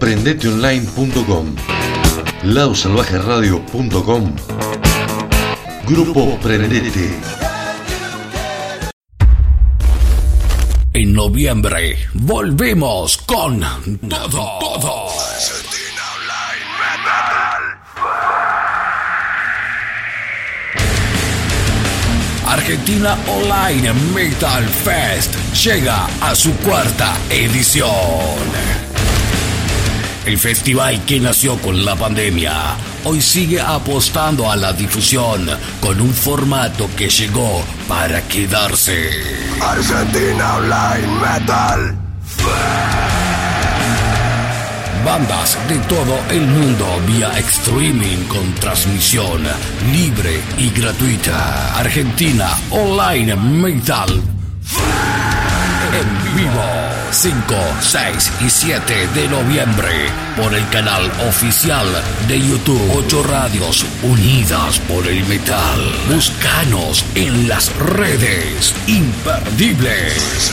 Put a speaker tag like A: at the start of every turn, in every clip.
A: Prendeteonline.com. Ladosalvajeradio.com. Grupo Prendete.
B: En noviembre volvemos con todo, todo. Argentina Online Metal Fest llega a su cuarta edición. El festival que nació con la pandemia hoy sigue apostando a la difusión con un formato que llegó para quedarse.
C: Argentina Online Metal.
B: Bandas de todo el mundo vía streaming con transmisión libre y gratuita. Argentina Online Metal. En vivo 5, 6 y 7 de noviembre por el canal oficial de YouTube 8 Radios Unidas por el Metal. Búscanos en las redes imperdibles.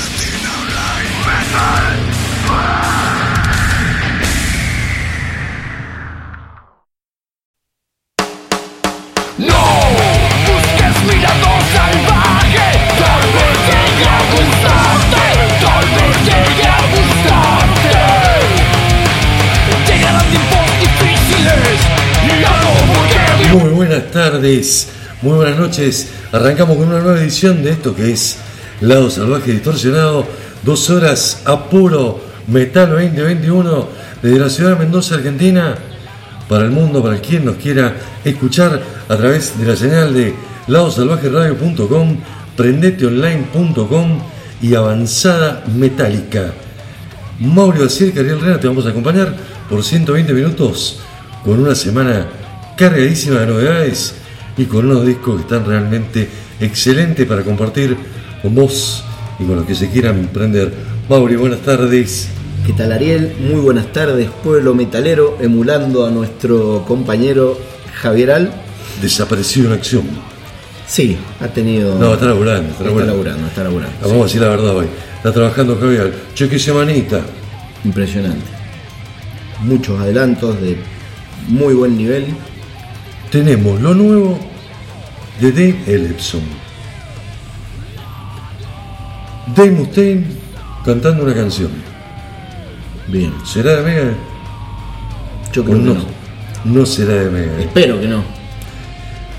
A: Tardes, muy buenas noches. Arrancamos con una nueva edición de esto que es Lado Salvaje Distorsionado. Dos horas a puro metal 2021 desde la ciudad de Mendoza, Argentina. Para el mundo, para quien nos quiera escuchar a través de la señal de ladosalvajeradio.com, prendeteonline.com y avanzada metálica. Mauro y Ariel Rena te vamos a acompañar por 120 minutos con una semana cargadísima de novedades y con unos discos que están realmente excelentes para compartir con vos y con los que se quieran emprender. Mauri, buenas tardes.
D: ¿Qué tal Ariel? Muy buenas tardes, pueblo metalero, emulando a nuestro compañero Javier Al.
A: Desaparecido en acción.
D: Sí, ha tenido...
A: No, está laburando, está
D: está
A: laburando.
D: laburando, está laburando.
A: Vamos a decir la verdad hoy. Está trabajando Javier. Che, qué semanita.
D: Impresionante. Muchos adelantos de muy buen nivel.
A: Tenemos lo nuevo de Dave Ellefson. Dave Mustaine cantando una canción.
D: Bien.
A: ¿Será de Mega?
D: Yo creo que
A: no?
D: no.
A: No será de Mega.
D: Espero que no.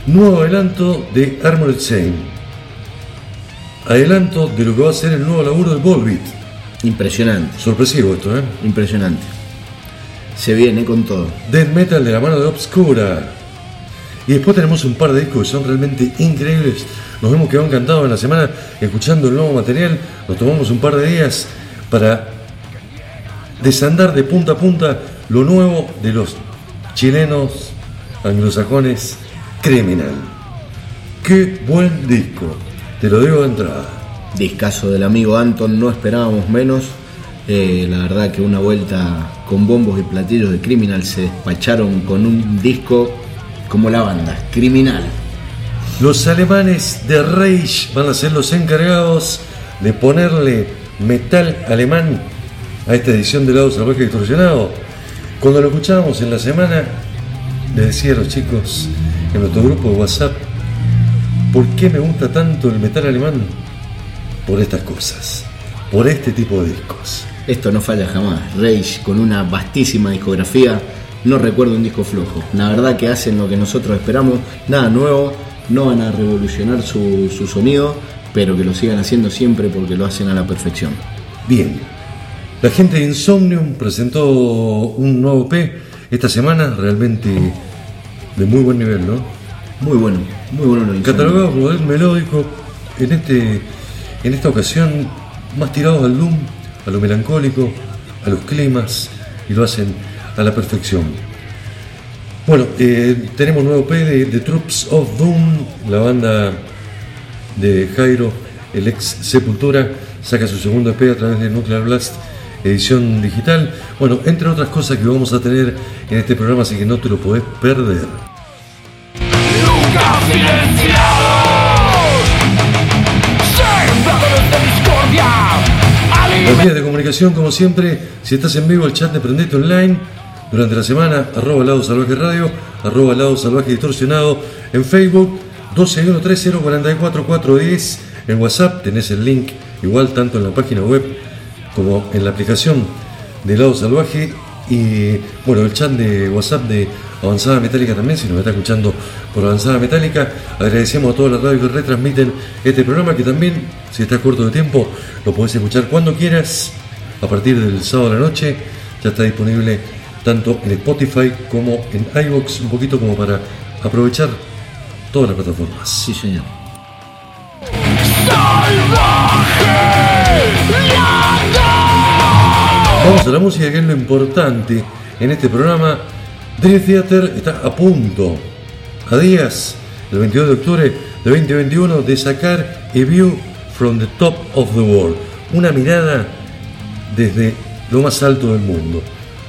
A: Nuevo adelanto de Armored Saint. Adelanto de lo que va a ser el nuevo laburo de Volbeat.
D: Impresionante,
A: Sorpresivo esto, ¿eh?
D: impresionante. Se viene con todo.
A: Death Metal de la mano de Obscura. Y después tenemos un par de discos que son realmente increíbles. Nos hemos quedado encantados en la semana escuchando el nuevo material. Nos tomamos un par de días para desandar de punta a punta lo nuevo de los chilenos anglosajones Criminal. Qué buen disco. Te lo digo de entrada.
D: Discaso del amigo Anton, no esperábamos menos. Eh, la verdad que una vuelta con bombos y platillos de Criminal se despacharon con un disco como la banda, Criminal.
A: Los alemanes de Reich van a ser los encargados de ponerle metal alemán a esta edición de Lado Salvaje Distorsionado. Cuando lo escuchábamos en la semana, les decía a los chicos en nuestro grupo de WhatsApp, ¿por qué me gusta tanto el metal alemán? Por estas cosas, por este tipo de discos.
D: Esto no falla jamás. Rage con una vastísima discografía. No recuerdo un disco flojo. La verdad que hacen lo que nosotros esperamos. Nada nuevo. No van a revolucionar su, su sonido. Pero que lo sigan haciendo siempre porque lo hacen a la perfección.
A: Bien. La gente de Insomnium presentó un nuevo P esta semana, realmente de muy buen nivel, ¿no?
D: Muy bueno. Muy bueno Insomnium.
A: Catalogado como death melódico, en, este, en esta ocasión más tirados al doom, a lo melancólico, a los climas, y lo hacen a la perfección. Bueno, eh, tenemos nuevo P de, de Troops of Doom, la banda de Jairo, el ex Sepultura, saca su segundo EP a través de Nuclear Blast, edición digital. Bueno, entre otras cosas que vamos a tener en este programa, así que no te lo podés perder.
C: Nunca silenciados
A: Las vías de comunicación, como siempre, si estás en vivo, el chat de Prendete Online, durante la semana, arroba Lado Salvaje Radio, arroba Lado Salvaje Distorsionado, en Facebook, 1213044410, en WhatsApp tenés el link, igual tanto en la página web como en la aplicación de Lado Salvaje, y bueno, el chat de WhatsApp de Avanzada Metálica también, si nos está escuchando por Avanzada Metálica, agradecemos a todas las radios que retransmiten este programa, que también, si estás corto de tiempo, lo podés escuchar cuando quieras, a partir del sábado a la noche, ya está disponible tanto en Spotify como en iVoox, un poquito como para aprovechar todas las plataformas.
D: Sí, señor.
A: Vamos a la música, que es lo importante en este programa. Dream Theater está a punto, a días, el 22 de octubre de 2021, de sacar A View from the Top of the World. Una mirada desde lo más alto del mundo.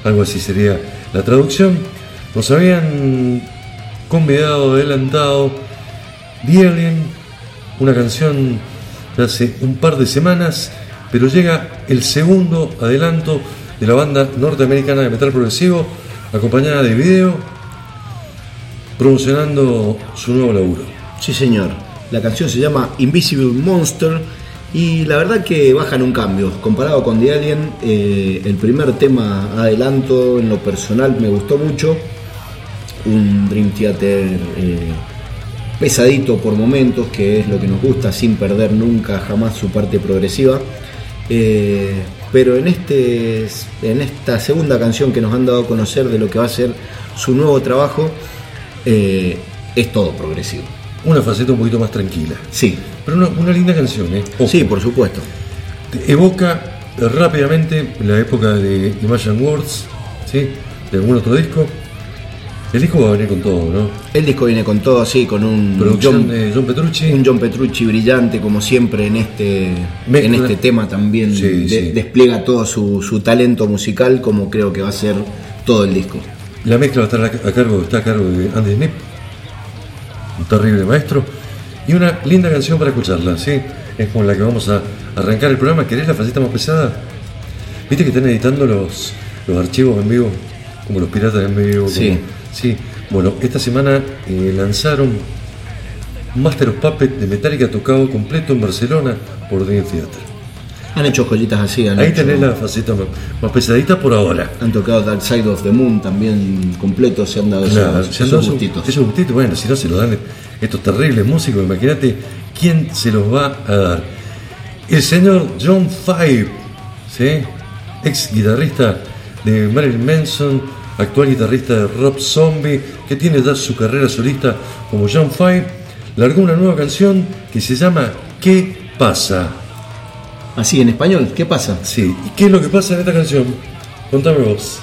A: Algo así sería la traducción. Nos habían convidado, adelantado, The Alien, una canción de hace un par de semanas, pero llega el segundo adelanto de la banda norteamericana de metal progresivo, acompañada de video, promocionando su nuevo laburo.
D: Sí, señor. La canción se llama Invisible Monster y la verdad que bajan un cambio. Comparado con The Alien, eh, el primer tema adelanto en lo personal me gustó mucho. Un Dream Theater eh, pesadito por momentos, que es lo que nos gusta, sin perder nunca jamás su parte progresiva. Eh, pero en, este, en esta segunda canción que nos han dado a conocer de lo que va a ser su nuevo trabajo, es todo progresivo.
A: Una faceta un poquito más tranquila.
D: Sí,
A: Pero una, una linda canción, ¿eh? Ojo.
D: sí, por supuesto.
A: Te evoca rápidamente la época de Imagine Words, ¿sí? De algún otro disco. El disco va a venir con todo, ¿no?
D: El disco viene con todo así, con un
A: Producción
D: John,
A: de John Petrucci.
D: un John Petrucci brillante, como siempre en este,
A: Mezcla.
D: en este tema también
A: Sí,
D: de-
A: sí.
D: despliega todo su, su talento musical, como creo que va a ser todo el disco.
A: La mezcla va a estar a cargo, está a cargo de Andy Snip, un terrible maestro, y una linda canción para escucharla, ¿sí? Es con la que vamos a arrancar el programa. ¿Querés la faceta más pesada? ¿Viste que están editando los, los archivos en vivo? Como los piratas en vivo. como-
D: Sí.
A: sí. Bueno, esta semana eh, lanzaron Master of Puppet de Metallica tocado completo en Barcelona por Dream Theater.
D: Han hecho joyitas así, han,
A: Ahí
D: hecho-
A: tenés la faceta más, más pesadita por ahora.
D: han tocado Dark Side of the Moon también completo, se han dado
A: Claro,
D: esos,
A: se han
D: esos gustitos.
A: esos gustitos, bueno, si no se lo dan estos terribles músicos, imagínate quién se los va a dar. El señor John Five, ¿sí? ex guitarrista de Marilyn Manson, actual guitarrista de Rob Zombie, que tiene ya su carrera solista como John Five, largó una nueva canción que se llama ¿Qué pasa?
D: Así, en español, ¿qué pasa?
A: Sí, ¿y qué es lo que pasa en esta canción? Contame vos.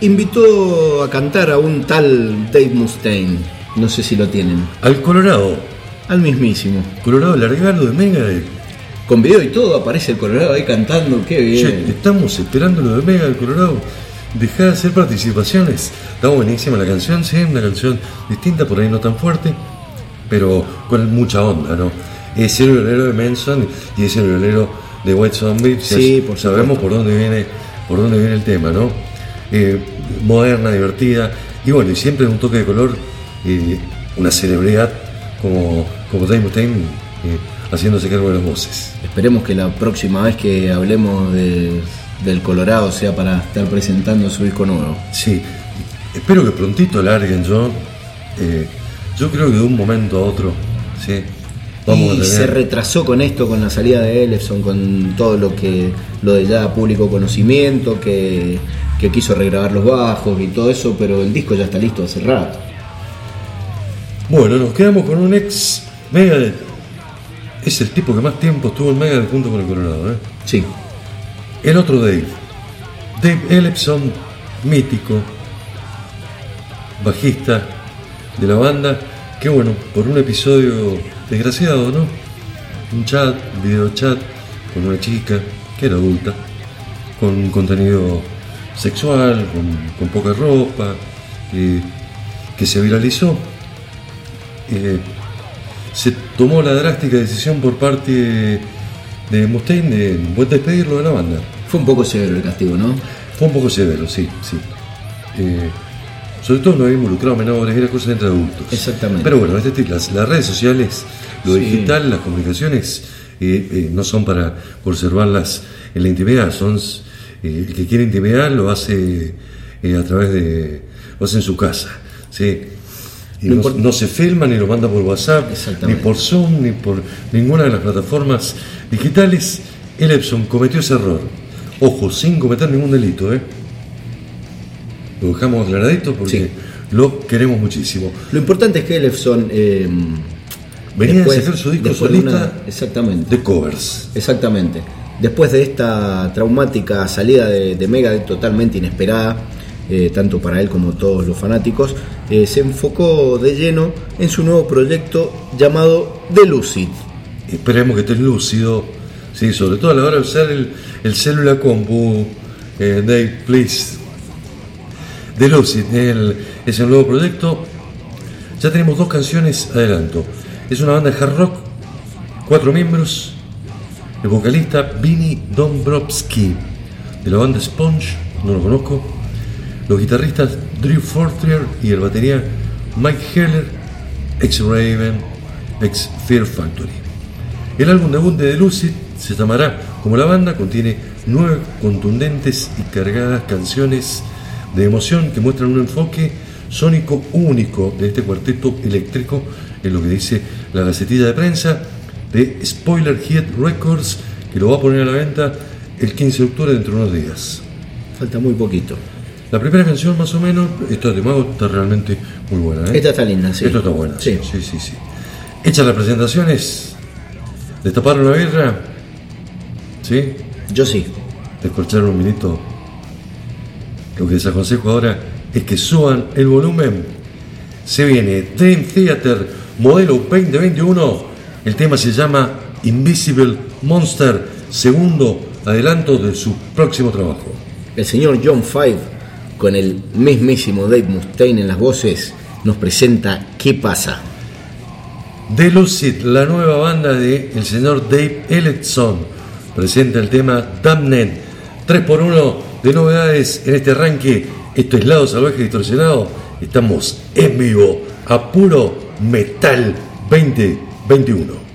D: Invitó a cantar a un tal Dave Mustaine, no sé si lo tienen,
A: Al Colorado,
D: al mismísimo.
A: Colorado largalo de Megadeth.
D: Con video y todo aparece el Colorado ahí cantando, qué bien.
A: Che, estamos esperando lo de Mega del Colorado. Dejá de hacer participaciones. Está buenísima la canción, sí, una canción distinta, por ahí no tan fuerte, pero con mucha onda, ¿no? Es el violero de Manson y es el violero de White Zombie. ya
D: Sí, por
A: Sabemos por dónde viene, por dónde viene el tema, ¿no? Eh, moderna, divertida, y bueno, y siempre un toque de color, eh, una celebridad como, como Dave Mustaine, eh, haciéndose cargo de las voces.
D: Esperemos que la próxima vez que hablemos de- del Colorado sea para estar presentando su disco nuevo.
A: Sí, espero que prontito larguen yo. eh, yo creo que de un momento a otro, sí, vamos
D: y se retrasó con esto, con la salida de Elefson, con todo lo que lo de ya público conocimiento, que, que quiso regrabar los bajos y todo eso, pero el disco ya está listo hace rato.
A: Bueno, nos quedamos con un ex Megadeth. Es el tipo que más tiempo estuvo en Megadeth junto con el Colorado. ¿eh?
D: Sí,
A: El otro Dave. Dave Ellefson, mítico, bajista de la banda, que bueno, por un episodio desgraciado, ¿no? Un chat, un video chat con una chica que era adulta, con un contenido sexual, con, con poca ropa, eh, que se viralizó. Eh, se tomó la drástica decisión por parte de Mustaine de de despedirlo de la banda.
D: fue un poco severo el castigo, ¿no?
A: Fue un poco severo, sí, sí. Eh, sobre todo no había involucrado menores, era cosa entre adultos.
D: Exactamente.
A: Pero bueno, este las, las redes sociales, lo
D: Sí.
A: digital, las comunicaciones, eh, eh, no son para conservarlas en la intimidad, son eh, el que quiere intimidad lo hace eh, a través de, lo hace en su casa, sí. Y no, no se filma ni lo manda por WhatsApp, ni por Zoom, ni por ninguna de las plataformas digitales. El Epson cometió ese error. Ojo, sin cometer ningún delito, ¿eh? Lo dejamos aclaradito porque
D: Sí.
A: lo queremos muchísimo.
D: Lo importante es que Elefson eh,
A: Venía
D: después-
A: de sacar su disco
D: de
A: solista
D: una- exactamente.
A: de covers.
D: Exactamente. Después de esta traumática salida de, de Megadeth totalmente inesperada, eh, tanto para él como todos los fanáticos, eh, se enfocó de lleno en su nuevo proyecto llamado The Lucid.
A: Esperemos que estés lúcido, sí, sobre todo a la hora de usar el, el celular compu, eh, Dave, please. De Lucid, el- es el nuevo proyecto. Ya tenemos dos canciones adelanto. Es una banda de hard rock, cuatro miembros. El vocalista Vinny Dombrowski, de la banda Sponge, no lo conozco. Los guitarristas Drew Fortier y el batería Mike Heller, ex Raven, ex Fear Factory. El álbum debut de Lucid se llamará como la banda, contiene nueve contundentes y cargadas canciones de emoción que muestran un enfoque sónico único de este cuarteto eléctrico, en lo que dice la gacetilla de prensa de Spoiler Head Records, que lo va a poner a la venta el 15 de octubre dentro de unos días.
D: Falta muy poquito.
A: La primera canción más o menos, esta de Mago está realmente muy buena. ¿eh?
D: Esta está linda, sí.
A: Esto está bueno.
D: Sí.
A: Sí, sí, sí. Hechas las presentaciones, destaparon la birra, ¿sí?
D: Yo sí.
A: Descorcharon un minuto. Lo que les aconsejo ahora es que suban el volumen. Se viene Dream Theater modelo 2021. El tema se llama Invisible Monster, segundo adelanto de su próximo trabajo.
D: El señor John Five, con el mismísimo Dave Mustaine en las voces, nos presenta ¿Qué pasa?
A: The Lucid, la nueva banda de el señor Dave Ellison, presenta el tema Damned. 3x1 de novedades en este arranque. Esto es Lado Salvaje Distorsionado. Estamos en vivo a puro metal 2021.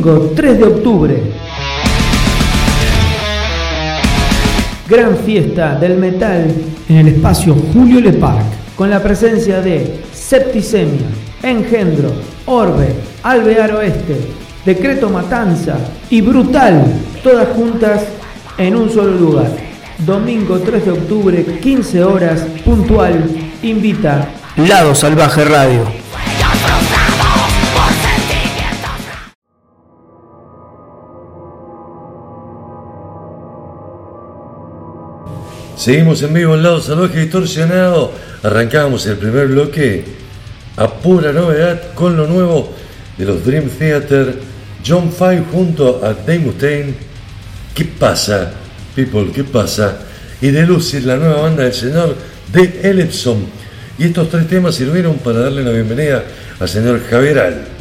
E: Domingo 3 de octubre. Gran fiesta del metal en el espacio Julio Le Parc, con la presencia de Septicemia, Engendro, Orbe, Alvear Oeste, Decreto Matanza y Brutal, todas juntas en un solo lugar. Domingo 3 de octubre, 15 horas, puntual, invita Lado Salvaje Radio.
A: Seguimos en vivo en lado salvaje distorsionado. Arrancamos el primer bloque a pura novedad con lo nuevo de los Dream Theater. John Five junto a Dave Mustaine. ¿Qué pasa, people? ¿Qué pasa? Y de Lucid, la nueva banda del señor de Ellison. Y estos tres temas sirvieron para darle la bienvenida al señor Javier Al.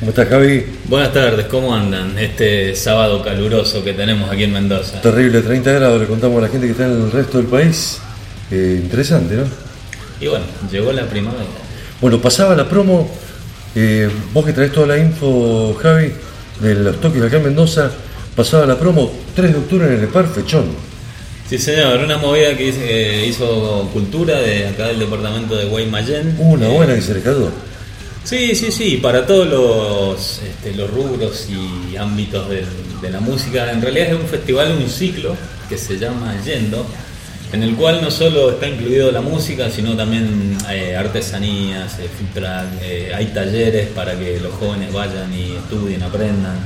A: ¿Cómo estás, Javi?
F: Buenas tardes, ¿cómo andan? Este sábado caluroso que tenemos aquí en Mendoza.
A: Terrible, 30 grados, le contamos a la gente que está en el resto del país. Eh, interesante, ¿no?
F: Y bueno, llegó la primavera.
A: Bueno, pasaba la promo. eh, vos que traes toda la info, Javi, de los toques acá en Mendoza. Pasaba la promo 3 de octubre en el Par Fechón.
F: Sí, señor, una movida que hizo, que hizo Cultura de acá del departamento de Guaymallén.
A: Una
F: Eh,
A: buena que se rescató.
F: Sí, sí, sí, para todos los, este, los rubros y ámbitos de, la música. En realidad es un festival, un ciclo que se llama Yendo, en el cual no solo está incluido la música, sino también eh, artesanías, eh, truck, eh, hay talleres para que los jóvenes vayan y estudien, aprendan.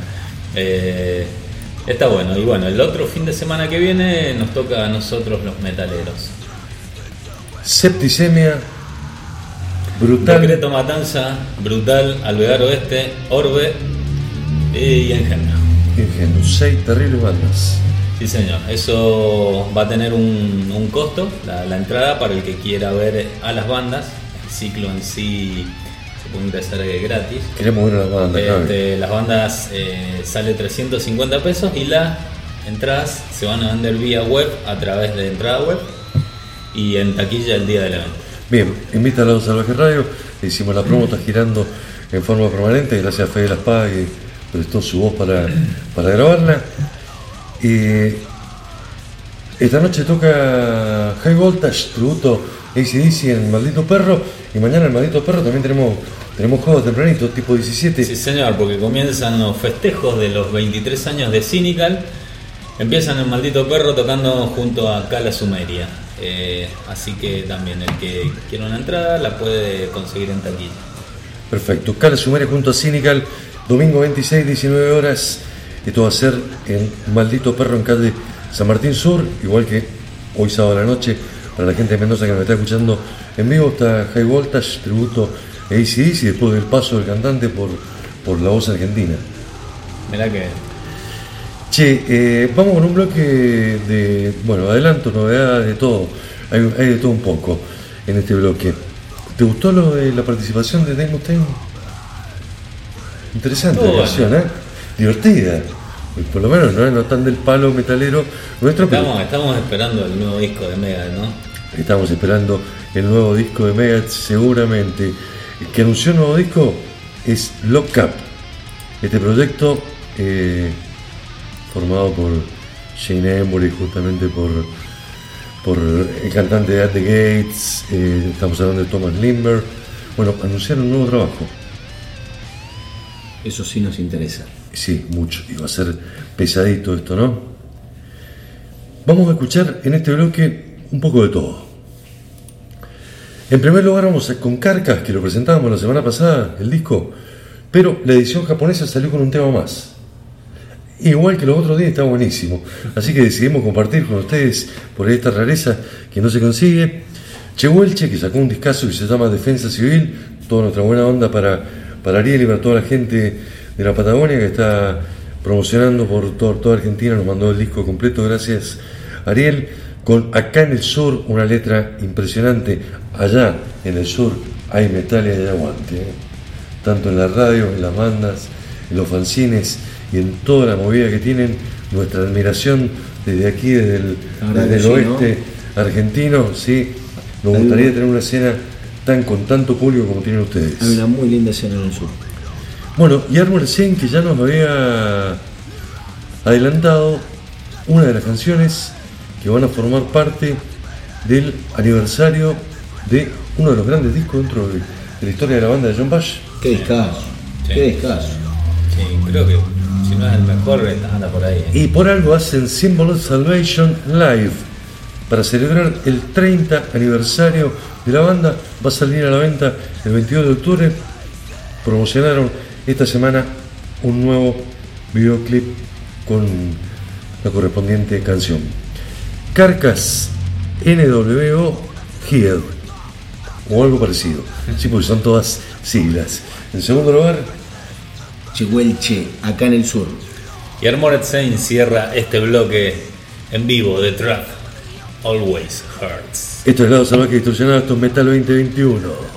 F: Está bueno, y bueno, el otro fin de semana que viene nos toca a nosotros los metaleros.
A: Septicemia, brutal.
F: Decreto Matanza, Brutal, Alvear Oeste, Orbe y Engendro.
A: Ingenuo, seis terribles bandas.
F: Sí, señor. Eso va a tener un, un costo, la, la entrada para el que quiera ver a las bandas. El ciclo en sí se puede ingresar eh, gratis.
A: Queremos ver a la banda, Javi.
F: Este, las bandas eh, sale 350 pesos y la entradas se van a vender vía web a través de entrada web y en taquilla el día del evento.
A: Bien, invita a Lado Salvaje Radio, hicimos la promo, está girando en forma permanente, gracias a Fede Las Paz que prestó su voz para, para grabarla. Y esta noche toca High Voltage, tributo ACDC en Maldito Perro, y mañana en Maldito Perro también tenemos, tenemos juegos tempranito, tipo 17.
F: Sí, señor, porque comienzan los festejos de los 23 años de Cynical. Empiezan el maldito perro tocando junto a Cala Sumeria. Eh, así que también el que quiera una entrada la puede conseguir en taquilla.
A: Perfecto. Cara Sumaria junto a Cynical, domingo 26, 19 horas. Esto va a ser en Maldito Perro en calle San Martín Sur, igual que hoy sábado a la noche. Para la gente de Mendoza que me está escuchando en vivo, está High Voltage, tributo a ACDC, después del paso del cantante por, por la voz argentina.
F: Mirá que
A: Che, eh, vamos con un bloque de, bueno, adelanto, novedades, de todo. Hay, hay de todo un poco en este bloque. ¿Te gustó lo de la participación de Dave Mustaine? Interesante la canción, ¿eh? Divertida. Y Por lo menos no, no tan del palo metalero nuestro, pero
F: estamos, esperando el nuevo disco de Mega, ¿no?
A: estamos esperando el nuevo disco de Megadeth seguramente. El que anunció el nuevo disco es Lock Up. Este proyecto eh, formado por Shane Embury, justamente por, por el cantante de At the Gates, eh, estamos hablando de Thomas Limber. Bueno, anunciaron un nuevo trabajo.
D: Eso sí nos interesa.
A: Sí, mucho. Y va a ser pesadito esto, ¿no? Vamos a escuchar en este bloque un poco de todo. En primer lugar vamos a- con Carcas, que lo presentábamos la semana pasada, el disco, pero la edición japonesa salió con un tema más. Igual que los otros días está buenísimo. Así que decidimos compartir con ustedes por esta rareza que no se consigue. Chehuelche, que sacó un discazo que se llama Defensa Civil, toda nuestra buena onda para, para Ariel y para toda la gente de la Patagonia que está promocionando por todo- toda Argentina, nos mandó el disco completo, gracias Ariel, con Acá en el Sur, una letra impresionante, allá en el sur hay metal y hay aguante, ¿eh? tanto en la radio, en las bandas, en los fanzines y en toda la movida que tienen, nuestra admiración desde aquí, desde el, desde oeste argentino, sí, nos
D: Hay
A: gustaría
D: una-
A: tener una escena tan con tanto público como tienen ustedes.
D: Hay una muy linda escena en el sur.
A: Bueno, y Arbor Sen, que ya nos había adelantado una de las canciones que van a formar parte del aniversario de uno de los grandes discos dentro de, de la historia de la banda de John Bash.
D: Qué discazo.
F: Sí.
D: Qué discazo.
F: Sí, creo que si no es el mejor, anda por ahí. ¿eh?
A: Y por algo hacen Symbol of Salvation Live. Para celebrar el 30 aniversario de la banda, va a salir a la venta el 22 de octubre. Promocionaron esta semana un nuevo videoclip con la correspondiente canción. Carcas NWO Here o algo parecido. Sí, porque son todas siglas. En segundo lugar,
D: Chihuelche, acá en el sur.
F: Y Armored Saint cierra este bloque en vivo de Trap Always Hurts.
A: esto es Lado Salvaje Distorsionado, esto es Metal 2021.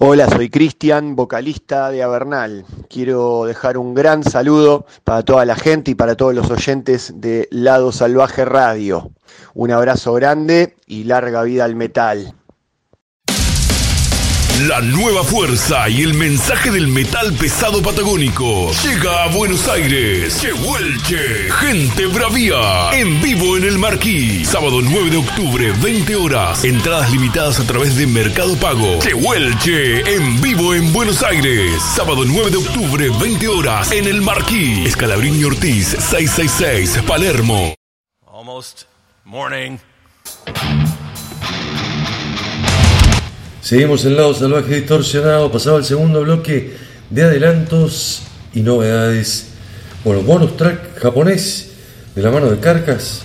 G: Hola, soy Cristian, vocalista de Avernal. Quiero dejar un gran saludo para toda la gente y para todos los oyentes de Lado Salvaje Radio. Un abrazo grande y larga vida al metal.
B: La nueva fuerza y el mensaje del metal pesado patagónico llega a Buenos Aires. Chehuelche, gente bravía, en vivo en el Marquí. Sábado 9 de octubre, 20 horas. Entradas limitadas a través de Mercado Pago. Chehuelche, en vivo en Buenos Aires. Sábado 9 de octubre, 20 horas, en el Marquí. Escalabrini Ortiz, 666, Palermo.
H: Almost morning.
A: Seguimos en lado salvaje distorsionado. Pasaba el segundo bloque de adelantos y novedades. Bueno, bonus track japonés de la mano de Carcas.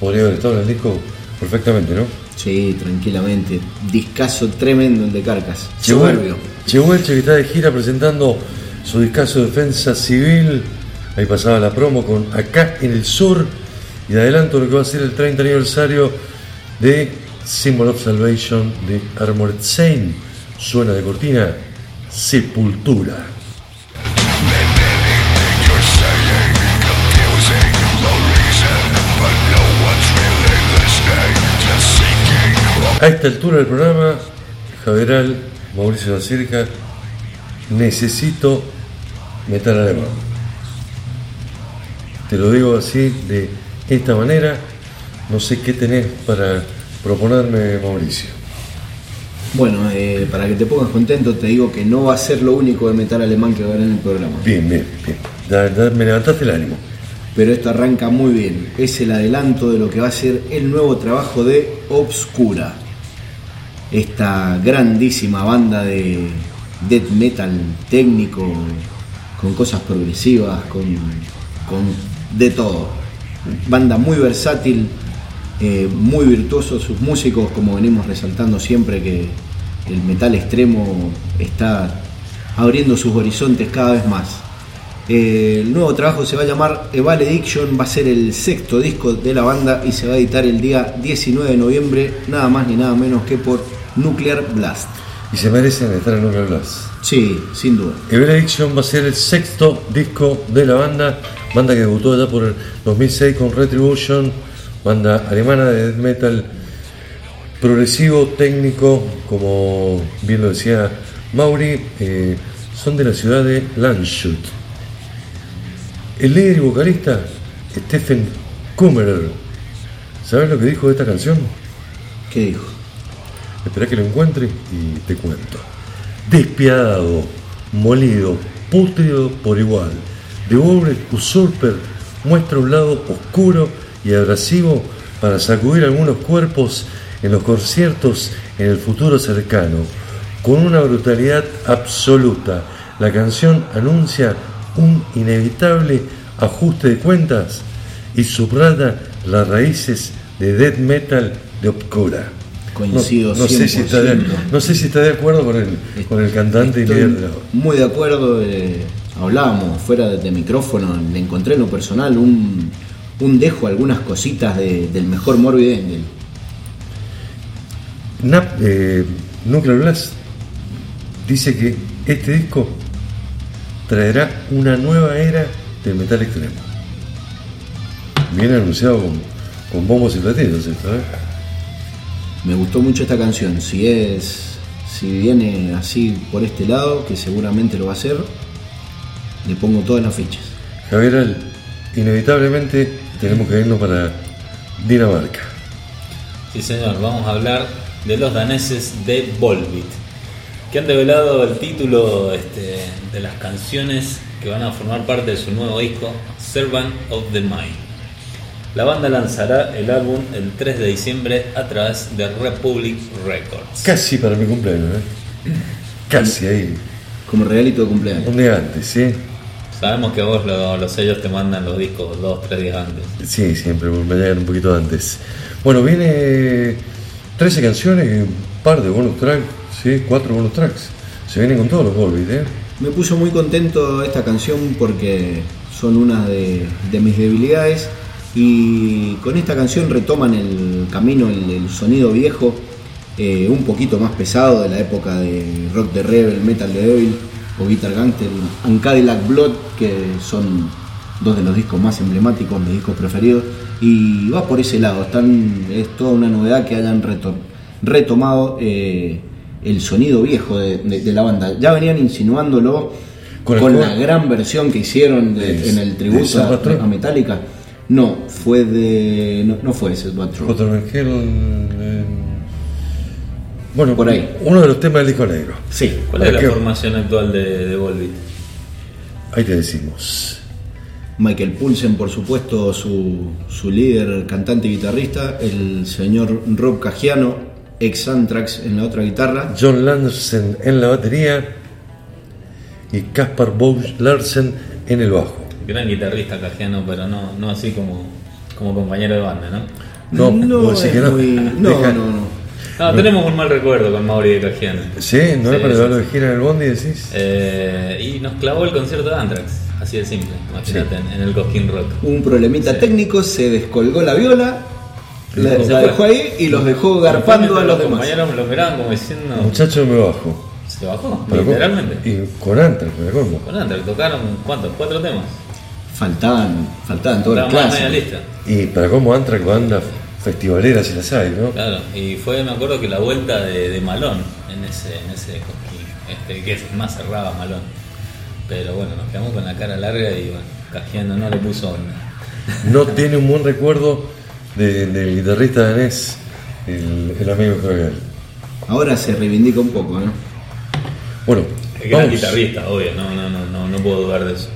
A: Podría haber estado en el disco perfectamente, ¿no?
D: Sí, tranquilamente. Discazo tremendo el de Carcas. Soberbio.
A: Chehuelche que está de gira presentando su discazo de defensa civil. Ahí pasaba la promo con Acá en el Sur. Y de adelanto lo que va a ser el 30 aniversario de Symbol of Salvation de Armored Saint. Suena de cortina Sepultura. A esta altura del programa, Javeral, Mauricio da Circa, necesito metal alemán. Te lo digo así, de esta manera. No sé qué tenés para proponerme, Mauricio.
D: Bueno, eh, para que te pongas contento, te digo que no va a ser lo único de metal alemán que va a haber en el programa.
A: Bien, bien, bien. Me levantaste el ánimo.
D: Pero esto arranca muy bien. Es el adelanto de lo que va a ser el nuevo trabajo de Obscura. Esta grandísima banda de death metal técnico, con cosas progresivas, con, con de todo. Banda muy versátil, eh, muy virtuosos sus músicos, como venimos resaltando siempre que el metal extremo está abriendo sus horizontes cada vez más. Eh, el nuevo trabajo se va a llamar Evalediction, va a ser el sexto disco de la banda y se va a editar el día 19 de noviembre, nada más ni nada menos que por Nuclear Blast.
A: Y se merecen estar en Nuclear Blast.
D: Sí, sin duda.
A: Evil Addiction va a ser el sexto disco de la banda, banda que debutó ya por el 2006 con Retribution, banda alemana de death metal progresivo, técnico, como bien lo decía Mauri, eh, son de la ciudad de Landshut. El líder y vocalista, Stephen Kummerer, ¿sabes lo que dijo de esta canción?
D: ¿Qué dijo?
A: Espera que lo encuentre y te cuento. Despiadado, molido, pútrido por igual. Devoured Usurper muestra un lado oscuro y abrasivo para sacudir algunos cuerpos en los conciertos en el futuro cercano. Con una brutalidad absoluta, la canción anuncia un inevitable ajuste de cuentas y subraya las raíces de death metal de Obscura.
D: Coincido
A: no, no sé si está de,
D: 100%.
A: no sé si está de acuerdo con el, con el cantante y
D: Estoy
A: líder de la
D: muy de acuerdo. eh, hablábamos fuera de, de micrófono, le encontré en lo personal un, un dejo, algunas cositas de- del mejor Morbid Angel.
A: Nap- eh, Nuclear Blast dice que este disco traerá una nueva era del metal extremo. Viene anunciado con, con bombos y platillos esto, ¿eh?
D: Me gustó mucho esta canción. Si es. Si viene así por este lado, que seguramente lo va a hacer, le pongo todas las fichas.
A: Javier, inevitablemente tenemos que irnos para Dinamarca.
F: Sí, señor, vamos a hablar de los daneses de Volbeat, que han develado el título este, de las canciones que van a formar parte de su nuevo disco, Servant of the Mind. La banda lanzará el álbum el 3 de diciembre a través de Republic Records.
A: Casi para mi cumpleaños, ¿eh? Casi ahí.
D: Como regalito de cumpleaños.
A: Un día antes, ¿sí?
F: Sabemos que vos lo- los sellos te mandan los discos dos, tres días antes.
A: Sí, siempre me llegan un poquito antes. Bueno, viene 13 canciones y un par de bonus tracks, ¿sí? Cuatro bonus tracks. Se vienen con todos los Volbeat, ¿eh?
D: Me puso muy contento esta canción porque son una de, de mis debilidades Y con esta canción retoman el camino, el, el sonido viejo, eh, un poquito más pesado de la época de Rock de Rebel, Metal de Devil o Guitar Gangster and Cadillac Blood, que son dos de los discos más emblemáticos, mis discos preferidos. Y va por ese lado, están, es toda una novedad que hayan reto- retomado eh, el sonido viejo de, de- de la banda. Ya venían insinuándolo
A: Con
D: la gran versión que hicieron de-
A: de-
D: en el
A: de
D: tributo a, Metallica. No, fue de. No, no fue.
A: Otro Angel. Bueno,
D: Por ahí.
A: Uno de los temas del disco negro.
D: Sí,
F: ¿Cuál es la formación actual de, de Volbeat?
A: Ahí te decimos.
D: Michael Poulsen, por supuesto, su, su líder, cantante y guitarrista. El señor Rob Cagiano, ex Anthrax en la otra guitarra.
A: John Larsen en la batería y Caspar Bouch Larsen en el bajo.
F: Gran guitarrista cajiano, pero no, no así como, como compañero de banda, ¿no?
A: No,
D: no, es
A: que no.
D: muy- no,
A: Deja-
D: no, no.
F: No, tenemos un mal recuerdo con Mauri de Cajiano.
A: ¿Sí? ¿No
F: Sí,
A: es para
F: sí,
A: llevarlo
F: sí.
A: de gira en el bondi decís?
F: Eh, y nos clavó el concierto de Anthrax, así de simple, imagínate, en, en el Cosquín Rock.
D: Un problemita
F: Sí.
D: técnico, se descolgó la viola, la, dejó ahí y los dejó garpando a los
F: los
D: demás.
F: compañeros me lo miraban como diciendo.
A: Muchacho me bajo.
F: Se bajó,
A: Pero con-
F: literalmente.
A: Y con Antrax, me colmo.
F: Con Anthrax tocaron, ¿cuántos? ¿Cuatro temas?
D: Faltaban, faltaban todas las clases.
F: lista.
A: Y para cómo Antrax banda festivalera si las hay, ¿no?
F: Claro, y fue, me acuerdo que la vuelta de, de Malón en ese, en ese Cosquín, este, que es más cerraba Malón. Pero bueno, nos quedamos con la cara larga y bueno, Cajiano no le puso onda.
A: No tiene un buen recuerdo de- del guitarrista danés, el, el amigo Gabriel.
D: Ahora se reivindica un poco, ¿no?
A: Bueno,
F: Es gran
A: vamos.
F: guitarrista, obvio, no, no, no, no, no puedo dudar de eso.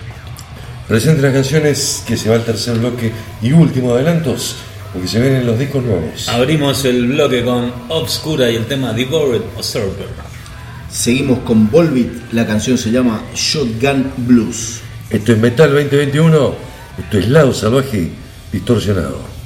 A: Presente las canciones que se va al tercer bloque y último adelantos, porque se vienen los discos nuevos.
F: Abrimos el bloque con Obscura y el tema Devoured Usurper.
D: Seguimos con Volbeat, la canción se llama Shotgun Blues.
A: Esto es Metal 2021, esto es Lado Salvaje Distorsionado.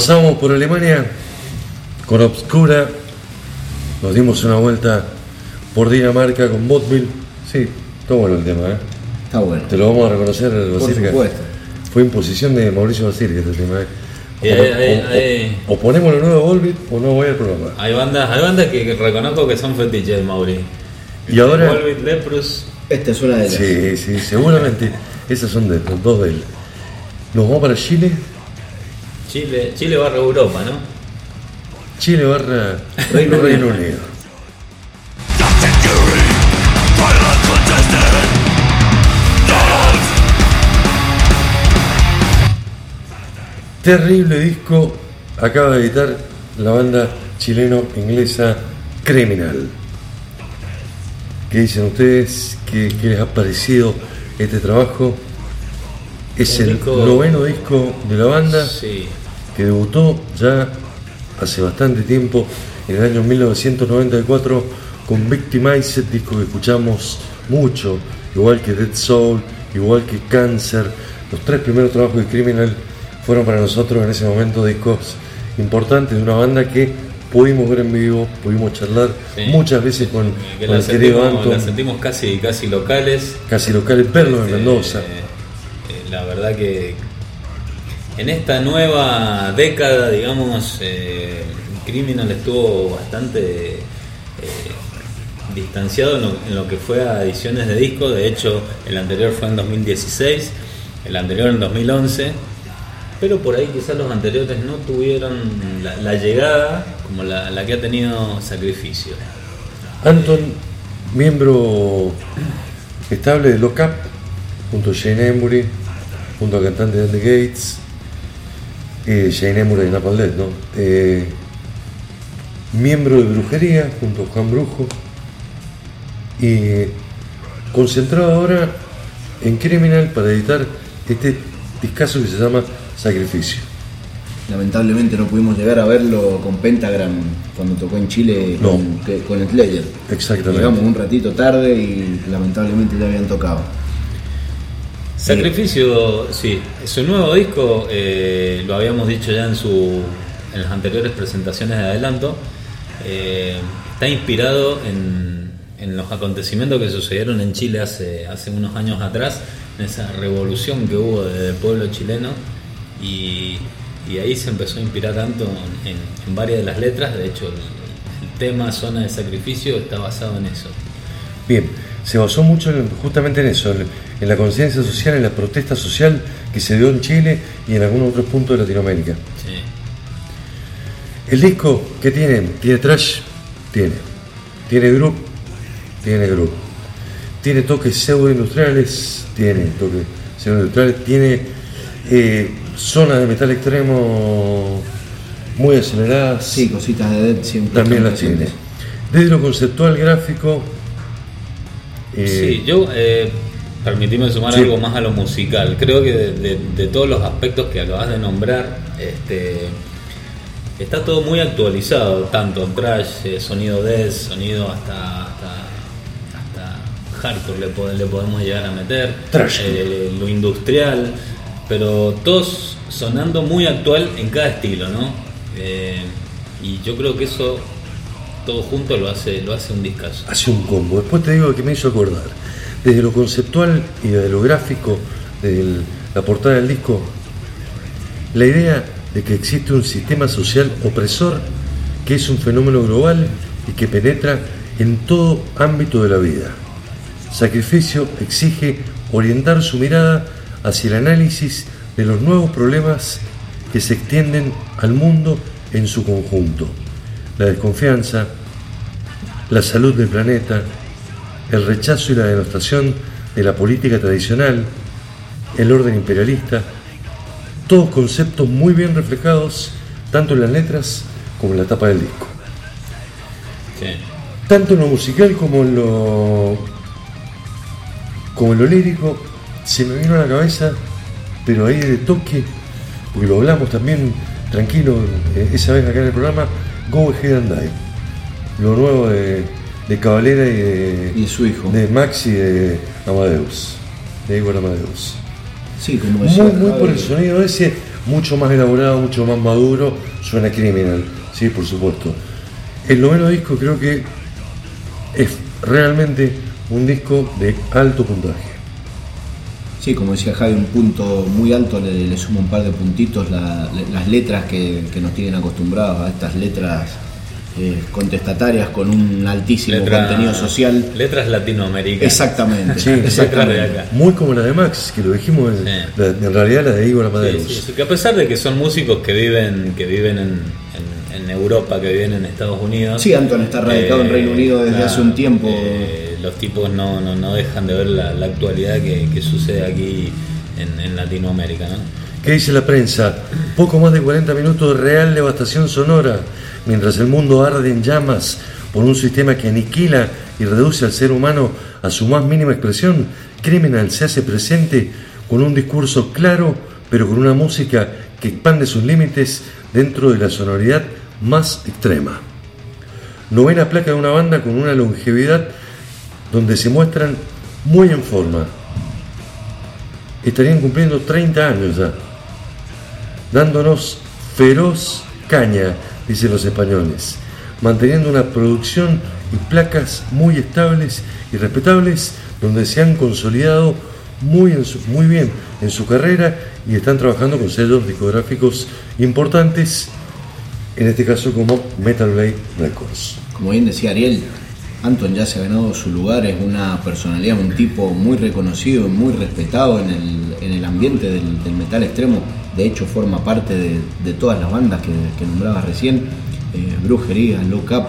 A: Pasamos por Alemania con Obscura, nos dimos una vuelta por Dinamarca con Botville. Sí, está bueno el tema, ¿eh?
D: Está bueno.
A: Te lo vamos a reconocer, Basirca.
D: supuesto.
A: Fue imposición de Mauricio Basirca este tema, ¿eh? O,
F: Eh,
A: o-
F: eh,
A: o-
F: eh.
A: o ponemos lo nuevo de Volbeat o no voy al programa.
F: Hay bandas, hay bandas que reconozco que son fetiches de Mauri.
A: Y ahora,
F: Volbeat, Leprous,
D: Esta es una de ellas.
A: sí, sí, seguramente esas son de los dos de él. Nos vamos para Chile,
F: Chile, Chile barra Europa, ¿no?
A: Chile barra
D: Reino
A: Reino,
D: Unido.
A: Terrible disco acaba de editar la banda chileno-inglesa Criminal. ¿Qué dicen ustedes? ¿Qué, qué les ha parecido este trabajo? Es el
F: disco-
A: noveno disco de la banda
F: Sí.
A: Que debutó ya hace bastante tiempo, en el año 1994, con Victimized, disco que escuchamos mucho, igual que Dead Soul, igual que Cancer. Los tres primeros trabajos de Criminal fueron para nosotros en ese momento discos importantes de una banda que pudimos ver en vivo, pudimos charlar
F: Sí.
A: muchas veces con,
F: Que
A: con el querido
F: la
A: Anton,
F: sentimos casi, casi locales.
A: casi locales, verlo en
F: Este,
A: Mendoza.
F: eh, la verdad que en esta nueva década, digamos, eh, Criminal estuvo bastante eh, distanciado en lo, que fue a ediciones de disco. De hecho, el anterior fue en 2016, el anterior en 2011. Pero por ahí quizás los anteriores no tuvieron la, llegada como la, que ha tenido Sacrificio.
A: Anton, miembro estable de Lock Up, junto a Shane Embury, junto al cantante de The Gates, eh, de Napalm Death, ¿no? Eh, miembro de Brujería, junto a Juan Brujo, y concentrado ahora en Criminal para editar este discazo que se llama Sacrificio.
D: Lamentablemente no pudimos llegar a verlo con Pentagram cuando tocó en Chile
A: No.
D: con, con Slayer.
A: Exactamente.
D: Llegamos un ratito tarde y lamentablemente ya habían tocado.
F: Sacrificio, sí, su nuevo disco, eh, lo habíamos dicho ya en, su, en las anteriores presentaciones de adelanto, eh, está inspirado en, en los acontecimientos que sucedieron en Chile hace, hace unos años atrás, en esa revolución que hubo del pueblo chileno, y, y ahí se empezó a inspirar tanto en, en varias de las letras, de hecho el, el tema Zona de Sacrificio está basado en eso.
A: Bien, se basó mucho en- justamente en eso, en la conciencia social, en la protesta social que se dio en Chile y en algunos otros puntos de Latinoamérica.
F: Sí.
A: El disco, ¿qué tiene? ¿Tiene trash? Tiene. ¿Tiene group? Tiene group. ¿Tiene toques pseudo-industriales? Tiene toques pseudo-industriales. ¿Tiene eh, zonas de metal extremo muy aceleradas?
D: Sí, cositas de Dead siempre.
A: También las tiene. Desde lo conceptual gráfico... eh,
F: Sí, yo eh, permitime sumar
A: Sí.
F: algo más a lo musical. Creo que de, de- de todos los aspectos que acabas de nombrar, este, está todo muy actualizado, tanto trash, eh, sonido death, sonido hasta, hasta, hasta hardcore le, le podemos llegar a meter,
A: Thrash.
F: eh, lo industrial, pero todos sonando muy actual en cada estilo, ¿no? Eh, y yo creo que eso todo junto lo hace, lo hace un discazo.
A: hace un combo. Después te digo que me hizo acordar. Desde lo conceptual y desde lo gráfico, el- la portada del disco, la idea de que existe un sistema social opresor que es un fenómeno global y que penetra en todo ámbito de la vida. Sacrificio exige orientar su mirada hacia el análisis de los nuevos problemas que se extienden al mundo en su conjunto. La desconfianza, la salud del planeta, el rechazo y la denostación de la política tradicional, el orden imperialista, todos conceptos muy bien reflejados tanto en las letras como en la tapa del disco.
F: Sí.
A: Tanto en lo musical como en lo como en lo lírico, se me vino a la cabeza, pero ahí de toque, porque lo hablamos también tranquilo eh, esa vez acá en el programa, Go Ahead and Die. Lo nuevo de, de Cavalera y de,
D: Y su hijo.
A: de Max y de Amadeus, de Igor Amadeus.
D: Sí, como
A: Muy,
D: decía
A: muy
D: Javi,
A: por el sonido ese, mucho más elaborado, mucho más maduro, suena criminal, sí, por supuesto. El noveno disco creo que es realmente un disco de alto puntaje.
D: Sí, como decía Javi, un punto muy alto, le, le sumo un par de puntitos la- le- las letras que, que nos tienen acostumbrados a estas letras eh, contestatarias con un altísimo
F: Letra-
D: contenido social.
F: Letras latinoamericanas.
D: Exactamente,
A: Sí,
F: Letras de
D: exactamente.
F: acá.
A: Muy como la de Max, que lo dijimos, en,
F: Sí.
A: la- en realidad la de Igor Amadeus.
F: sí, sí, que a pesar de que son músicos que viven, que viven en, en- en Europa, que viven en Estados Unidos.
D: Sí, Anton está radicado en Reino Unido desde hace un tiempo.
F: eh, los tipos no, no, no dejan de ver la, la actualidad que, que sucede aquí en, en Latinoamérica, ¿no?
A: ¿Qué dice la prensa? Poco más de 40 minutos de real devastación sonora, mientras el mundo arde en llamas por un sistema que aniquila y reduce al ser humano a su más mínima expresión. Criminal se hace presente con un discurso claro, pero con una música que expande sus límites dentro de la sonoridad más extrema. Novena placa de una banda con una longevidad donde se muestran muy en forma. Estarían cumpliendo 30 años ya, dándonos feroz caña, dicen los españoles, manteniendo una producción y placas muy estables y respetables, donde se han consolidado muy, su- muy bien en su carrera y están trabajando con sellos discográficos importantes, en este caso como Metal Blade Records.
D: Como bien decía Ariel, Anton ya se ha ganado su lugar, es una personalidad, un tipo muy reconocido, muy respetado en el, en el ambiente del metal extremo. De hecho, forma parte de, de todas las bandas que, que nombrabas recién. Eh, Brujería, Look Up,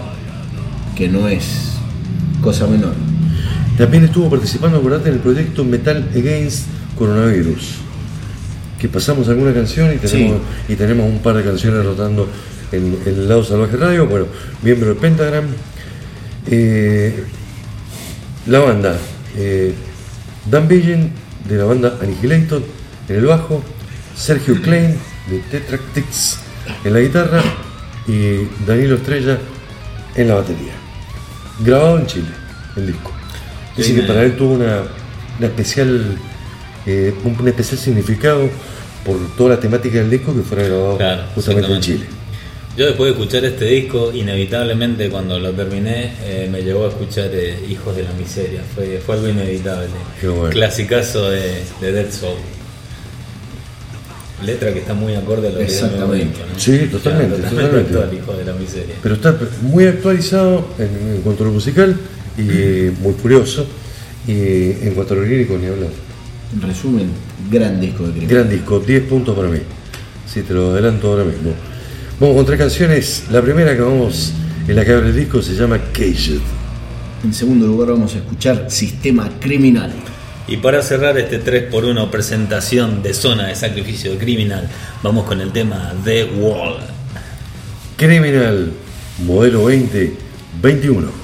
D: que no es cosa menor.
A: También estuvo participando, acordate, en el proyecto Metal Against Coronavirus, que pasamos alguna canción y tenemos, y tenemos un par de canciones rotando en, en el lado salvaje radio, bueno, miembro del Pentagram. Eh, la banda, eh, Dan Billen de la banda Annihilator en el bajo, Sergio Klein de Tetractics en la guitarra y Danilo Estrella en la batería. Grabado en Chile, el disco. Dice que para él tuvo una, una especial, eh, un, especial significado por toda la temática del disco que fuera grabado
F: Claro,
A: justamente en. Chile.
F: Yo después de escuchar este disco, inevitablemente cuando lo terminé, eh, me llevó a escuchar eh, Hijos de la Miseria. Fue, fue algo inevitable.
A: Bueno.
F: Clasicazo de, de Dead Soul. Letra que está muy acorde a lo que
D: Exactamente.
F: momento, ¿no?
A: Sí, totalmente,
F: Claro,
A: totalmente.
F: actual, Hijos de la Miseria.
A: Pero está muy actualizado en, en cuanto a lo musical y eh, muy curioso. Y en cuanto a lo lírico, ni hablar.
D: En resumen, gran disco de Crimen.
A: Gran disco, 10 puntos para mí. Sí, te lo adelanto ahora mismo. Vamos con tres canciones. La primera que vamos, en la que abre el disco, se llama Caged.
D: En segundo lugar vamos a escuchar Sistema Criminal.
F: Y para cerrar este 3x1 presentación de zona de sacrificio de criminal, vamos con el tema The Wall.
A: Criminal, modelo
I: 20, 21.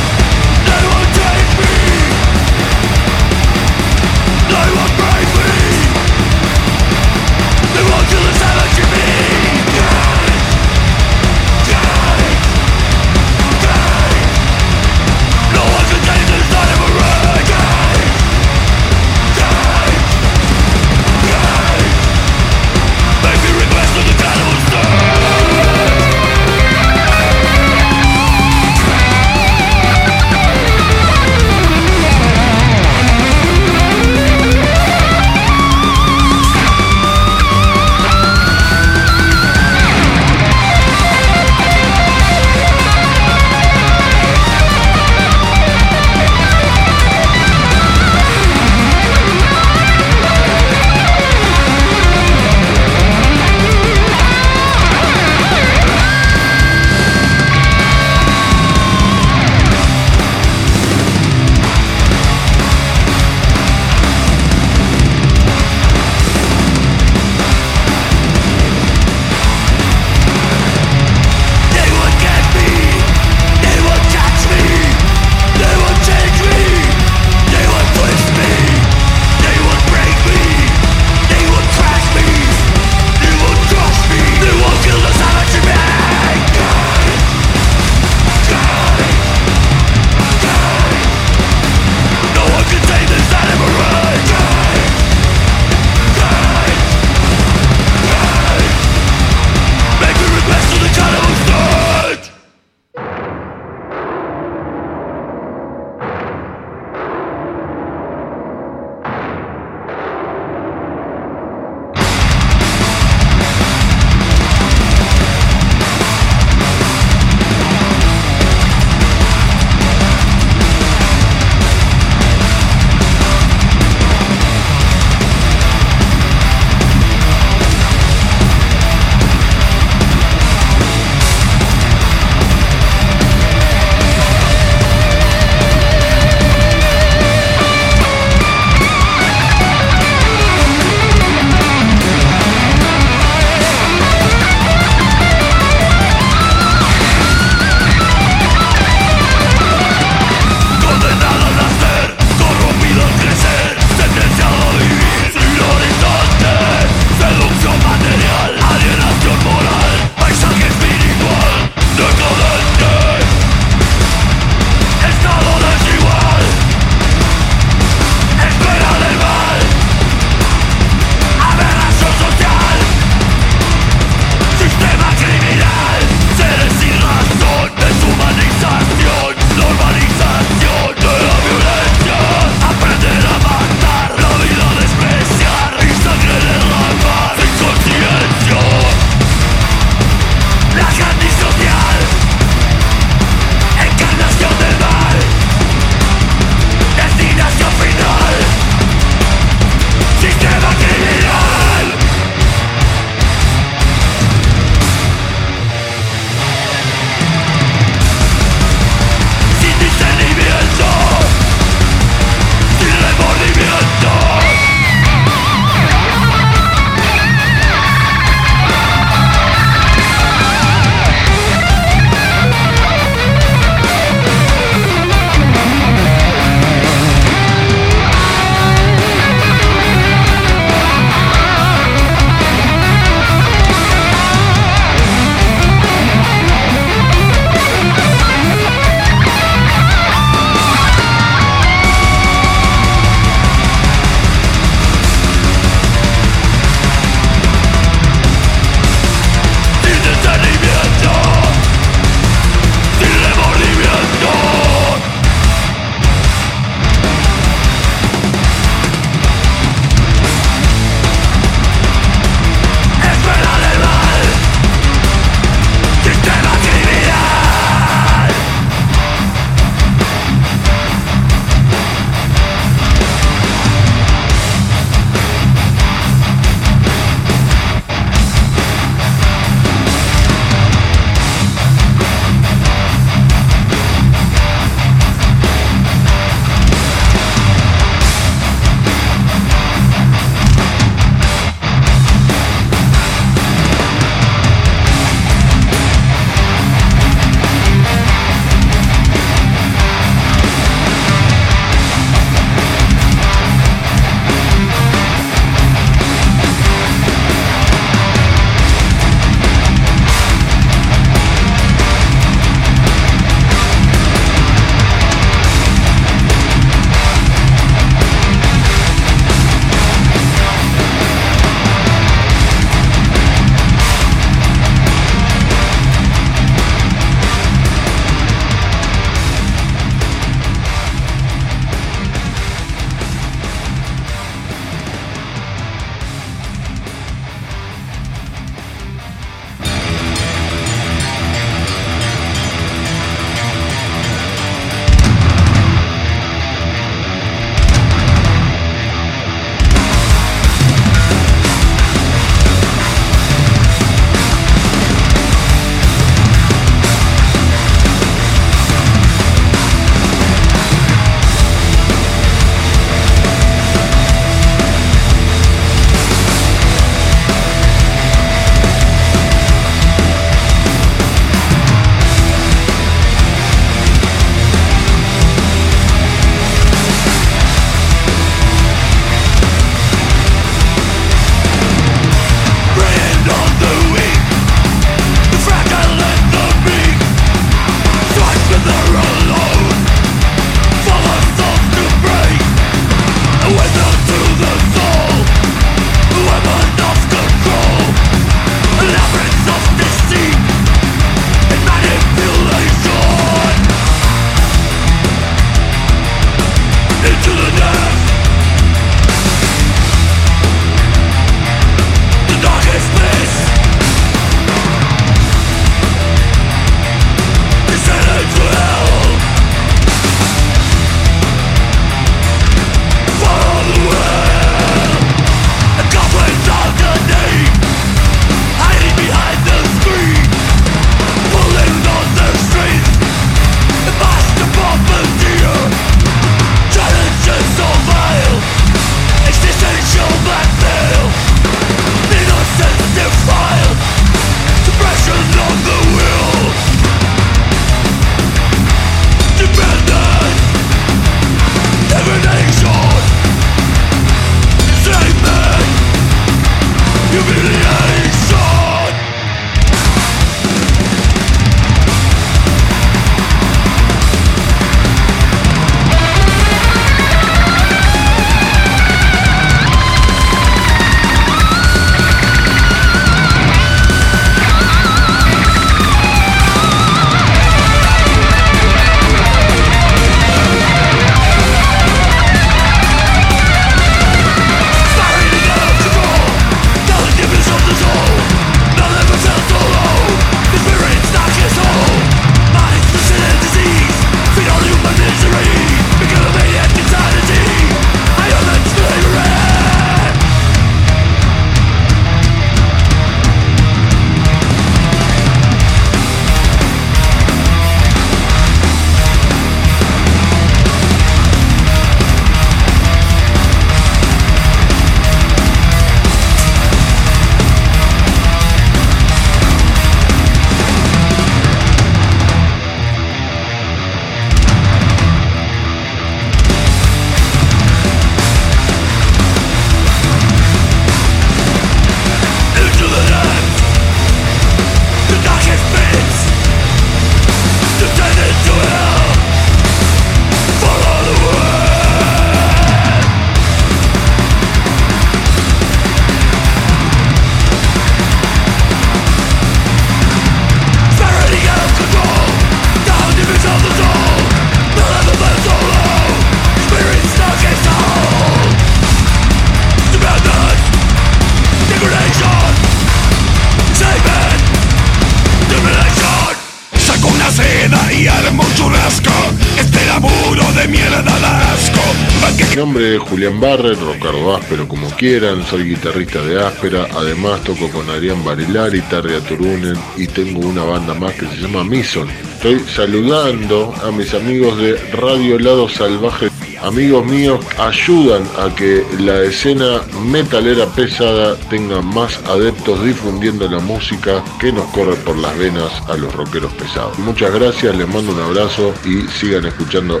I: Quieran, soy guitarrista de Áspera, además toco con Adrián Barilari, Tarria Turunen y tengo una banda más que se llama Mison. Estoy saludando a mis amigos de Radio Lado Salvaje. Amigos míos, ayudan a que la escena metalera pesada tenga más adeptos difundiendo la música que nos corre por las venas a los rockeros pesados. Muchas gracias, les mando un abrazo y sigan escuchando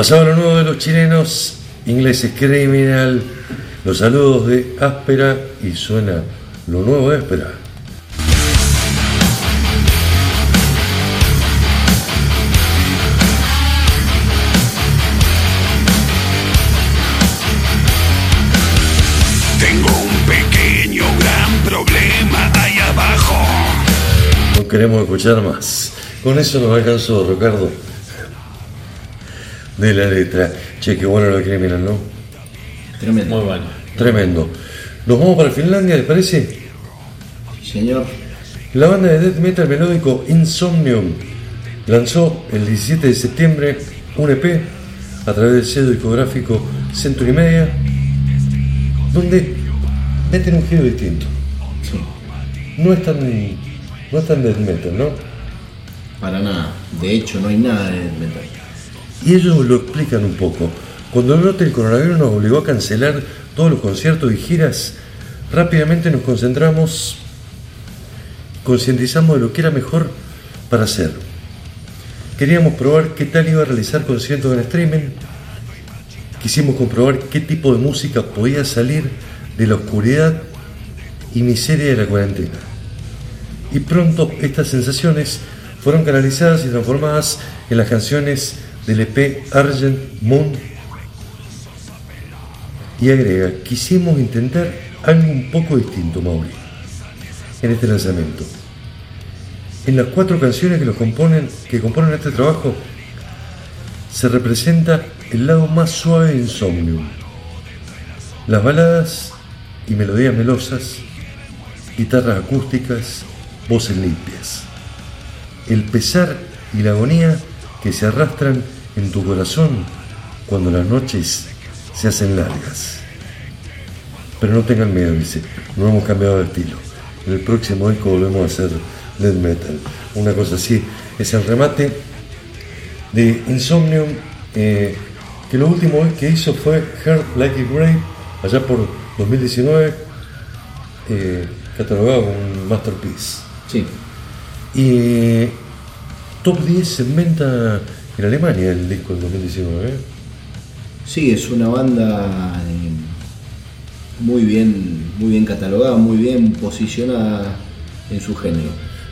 A: Pasaba lo nuevo de los chilenos, ingleses criminal, los saludos de Áspera y suena lo nuevo de Áspera.
B: Tengo un pequeño gran problema ahí abajo.
A: No queremos escuchar más. Con eso nos alcanzó, Ricardo. De la letra. Che, qué bueno lo de criminal, ¿no?
D: Tremendo.
F: Muy bueno.
A: Tremendo. Nos vamos para Finlandia, ¿les parece?
D: Señor,
A: La banda de death metal melódico Insomnium lanzó el 17 de septiembre un EP a través del sello discográfico Century Media, donde meten un giro distinto. No es tan, no es tan death metal, ¿no?
D: para nada. De hecho, no hay nada de metal.
A: Y ellos lo explican un poco. Cuando el brote del coronavirus nos obligó a cancelar todos los conciertos y giras, rápidamente nos concentramos, concientizamos de lo que era mejor para hacer. Queríamos probar qué tal iba a realizar conciertos en streaming. Quisimos comprobar qué tipo de música podía salir de la oscuridad y miseria de la cuarentena. Y pronto estas sensaciones fueron canalizadas y transformadas en las canciones del EP Argent Moon. Y agrega, quisimos intentar algo un poco distinto, Mauri, en este lanzamiento. En las cuatro canciones que, los componen, que componen este trabajo, se representa el lado más suave de Insomnium. Las baladas y melodías melosas, guitarras acústicas, voces limpias. El pesar y la agonía que se arrastran en tu corazón cuando las noches se hacen largas. Pero no tengan miedo, dice, no hemos cambiado de estilo. En el próximo disco volvemos a hacer death metal. Una cosa así. Es el remate de Insomnium, eh, que lo último que hizo fue Heart Like a Grave, allá por 2019, eh, catalogado como un masterpiece.
D: Sí.
A: Y top 10 se inventa en Alemania el disco del 2019. ¿eh?
D: Sí, es una banda eh, muy bien, muy bien catalogada, muy bien posicionada en su género.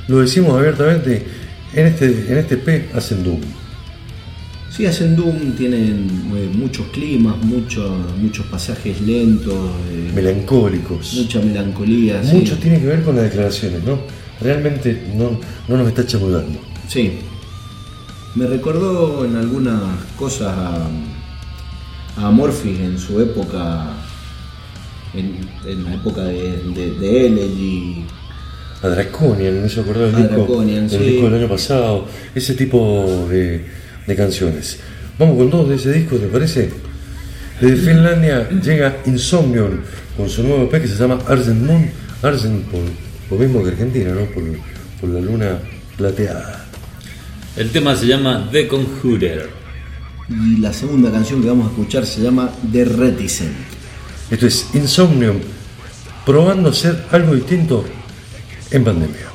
A: Lo decimos abiertamente, en este, en este P hacen Doom.
D: Sí, hacen Doom, tienen eh, muchos climas, mucho- muchos pasajes lentos, eh,
A: Melancólicos.
D: mucha melancolía. sí.
A: Mucho tiene que ver con las declaraciones, ¿no? Realmente no, no nos está chamudando.
D: Sí. Me recordó en algunas cosas a, a Amorphis en su época, en, en la época de, de, de Elegy.
A: A Draconian, me hizo acordar el
D: A
A: disco,
D: Draconian,
A: el
D: sí.
A: disco del año pasado, ese tipo de, de canciones. Vamos con dos de ese disco, ¿te parece? Desde Finlandia llega Insomnium con su nuevo EP que se llama Argent Moon. Argent por lo mismo que Argentina, ¿no? Por, por la luna plateada.
F: El tema se llama The Conjurer.
D: Y la segunda canción que vamos a escuchar se llama The Reticent.
A: Esto es Insomnium, probando hacer algo distinto en pandemia.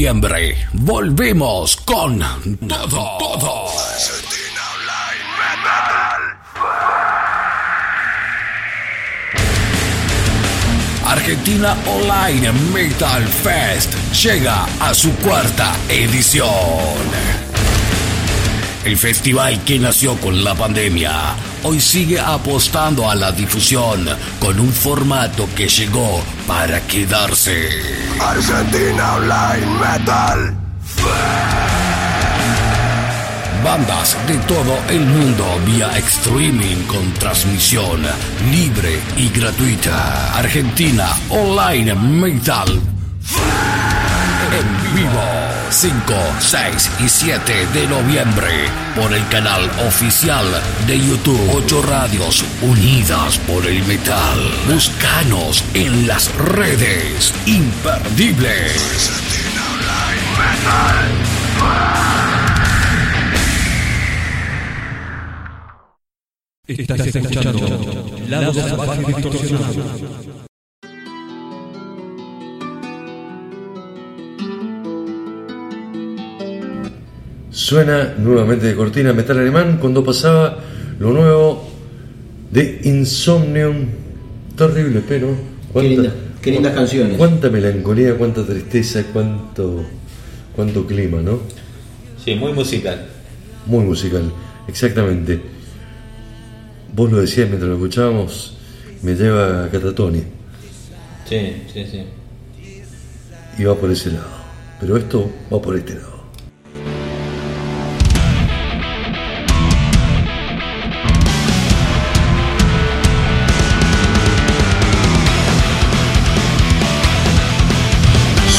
B: Noviembre. Volvemos con todo, todo. Argentina Online Metal Fest llega a su cuarta edición. El festival que nació con la pandemia hoy sigue apostando a la difusión con un formato que llegó para quedarse.
C: Argentina Online Metal.
B: Bandas de todo el mundo vía streaming con transmisión libre y gratuita. Argentina Online Metal. En vivo. 5, 6 y 7 de noviembre por el canal oficial de YouTube 8 Radios Unidas por el Metal. Búscanos en las redes. Imperdibles.
J: Estás escuchando Lado Salvaje Distorsionado.
A: Suena nuevamente de cortina metal alemán cuando pasaba lo nuevo de Insomnium. Terrible, pero.
D: Qué, linda- qué lindas canciones.
A: Cuánta melancolía, cuánta tristeza, cuánto, cuánto clima, ¿no?
F: Sí, muy musical.
A: Muy musical, exactamente. Vos lo decías mientras lo escuchábamos, me lleva a Catatonia
F: Sí, sí, sí.
A: y va por ese lado. Pero esto va por este lado.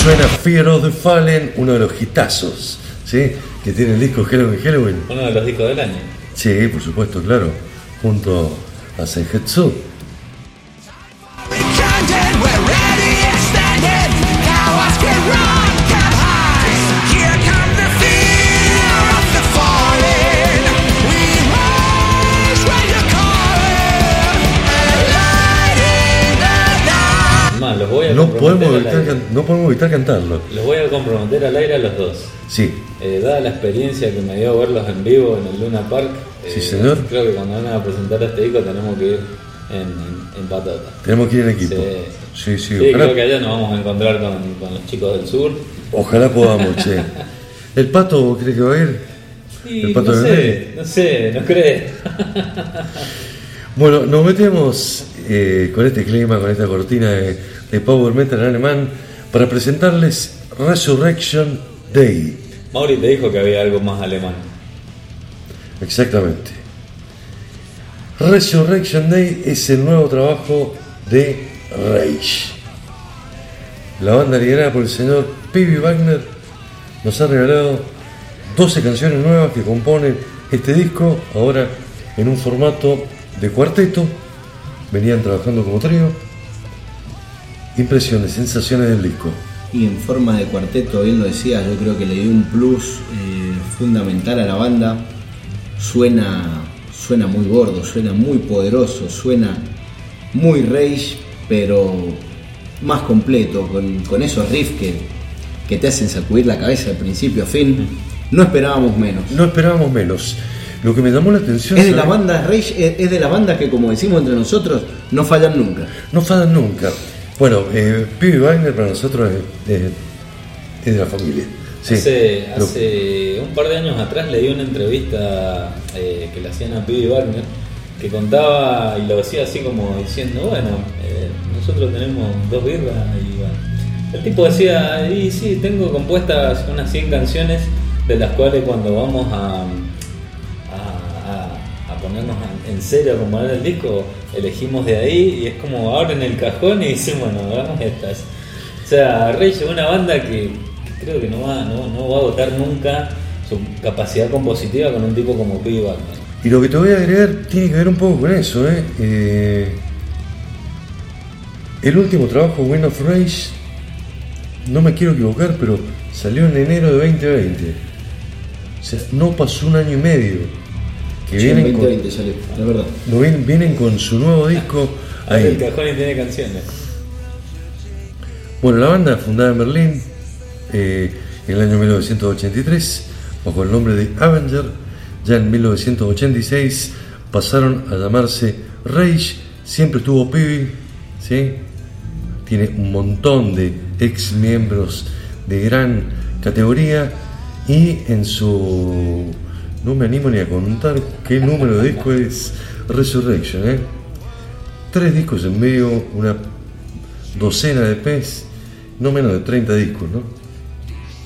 A: Suena Fear of the Fallen, uno de los hitazos, ¿sí? Que tiene el disco Halloween Halloween.
F: Uno de los discos del año.
A: Sí, por supuesto, claro. Junto a Sengetsu. No podemos, evitar, can- no podemos evitar cantarlo.
F: Los voy a comprometer al aire a los dos.
A: Sí,
F: Eh, dada la experiencia que me dio verlos en vivo en el Luna Park, eh,
A: Sí, señor.
F: creo que cuando vengan a presentar este disco tenemos que ir en, en, en patata.
A: tenemos que ir en equipo.
F: Sí.
A: Sí, sí,
F: Sí, creo que allá nos vamos a encontrar con, con los chicos del sur.
A: ojalá podamos, che. ¿El pato cree que va a ir?
F: Y
A: ¿El pato
F: no sé, no sé, no crees.
A: Bueno, nos metemos eh, con este clima, con esta cortina de, de Power Metal en alemán para presentarles Resurrection Day.
F: Mauri te dijo que había algo más alemán.
A: Exactamente. Resurrection Day es el nuevo trabajo de Rage. La banda liderada por el señor Pibi Wagner nos ha regalado 12 canciones nuevas que componen este disco, ahora en un formato de cuarteto. Venían trabajando como trío. Impresiones, sensaciones del disco.
D: Y en forma de cuarteto, bien lo decía, yo creo que le dio un plus eh, fundamental a la banda. Suena, suena muy gordo, suena muy poderoso, suena muy rage, pero más completo, con, con esos riffs que, que te hacen sacudir la cabeza de principio a fin. No esperábamos menos.
A: No esperábamos menos. Lo que me llamó la atención
D: Es de la banda Rage, es de la banda que como decimos entre nosotros, no fallan nunca.
A: No fallan nunca. Bueno, eh, Pibi Wagner para nosotros es, es- es de la familia. Sí.
F: Hace,
A: Lo-
F: hace un par de años atrás leí una entrevista eh, que le hacían a Pibi Wagner que contaba y lo decía así como diciendo, bueno, eh, nosotros tenemos dos birras y bueno. El tipo decía, y sí, tengo compuestas unas 100 canciones de las cuales cuando vamos a ponernos en- serio a componer el disco, elegimos de ahí y es como abren el cajón y dicen, bueno, hagamos estas. O sea, Rey es una banda que, creo que no va, no, no va a agotar nunca su capacidad compositiva con un tipo como Piggy Wagner.
A: Y lo que te voy a agregar tiene que ver un poco con eso. ¿eh? Eh, el último trabajo, Wind of Rage, no me quiero equivocar, pero salió en enero de 2020. O sea, no pasó un año y medio. Que vienen, con,
D: 2020 salió, es verdad.
A: no, vienen, vienen con su nuevo disco
F: Abre el
A: ahí.
F: cajón y tiene canciones.
A: Bueno, la banda fundada en Berlín, eh, en el año 1983 bajo el nombre de Avenger. Ya en 1986 pasaron a llamarse Rage. Siempre tuvo pibi, ¿sí? Tiene un montón de ex miembros de gran categoría y en su no me animo ni a contar qué número de disco es Resurrection, ¿eh? Tres discos en medio, una docena de pez, no menos de 30 discos, ¿no?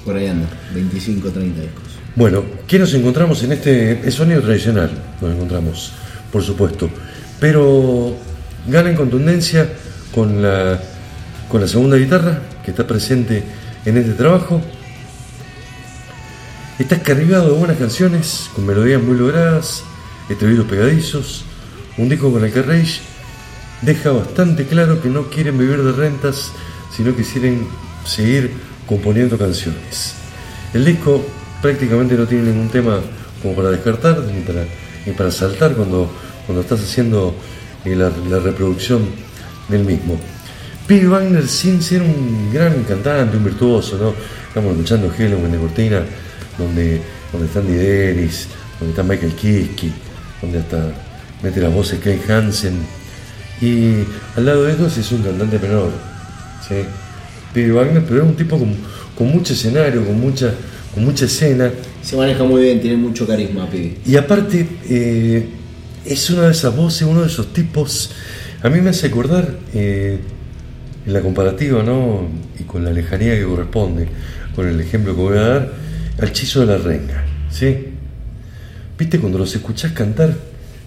D: Por ahí anda, 25, 30 discos.
A: Bueno, ¿qué nos encontramos en este sonido tradicional? Nos encontramos, por supuesto. Pero gana en contundencia con la, con la segunda guitarra que está presente en este trabajo. Está cargado de buenas canciones, con melodías muy logradas, estribillos pegadizos, un disco con el que Rage deja bastante claro que no quieren vivir de rentas, sino que quieren seguir componiendo canciones. El disco prácticamente no tiene ningún tema como para descartar ni para, ni para saltar cuando, cuando estás haciendo eh, la, la reproducción del mismo. Pete Wagner, sin ser un gran cantante, un virtuoso, ¿no? Estamos escuchando Hello en la cortina, donde, donde están Dideris, donde está Michael Kiske, donde hasta mete las voces Kai Hansen. Y al lado de ellos es un cantante menor, ¿sí? Wagner, pero es un tipo con, con mucho escenario, con mucha, con mucha escena.
D: Se maneja muy bien, tiene mucho carisma, pibe.
A: Y aparte, eh, es una de esas voces, uno de esos tipos. A mí me hace acordar, eh, en la comparativa, ¿no? Y con la lejanía que corresponde, con el ejemplo que voy a dar, al Chizo de la Renga, ¿sí? ¿Viste cuando los escuchás cantar?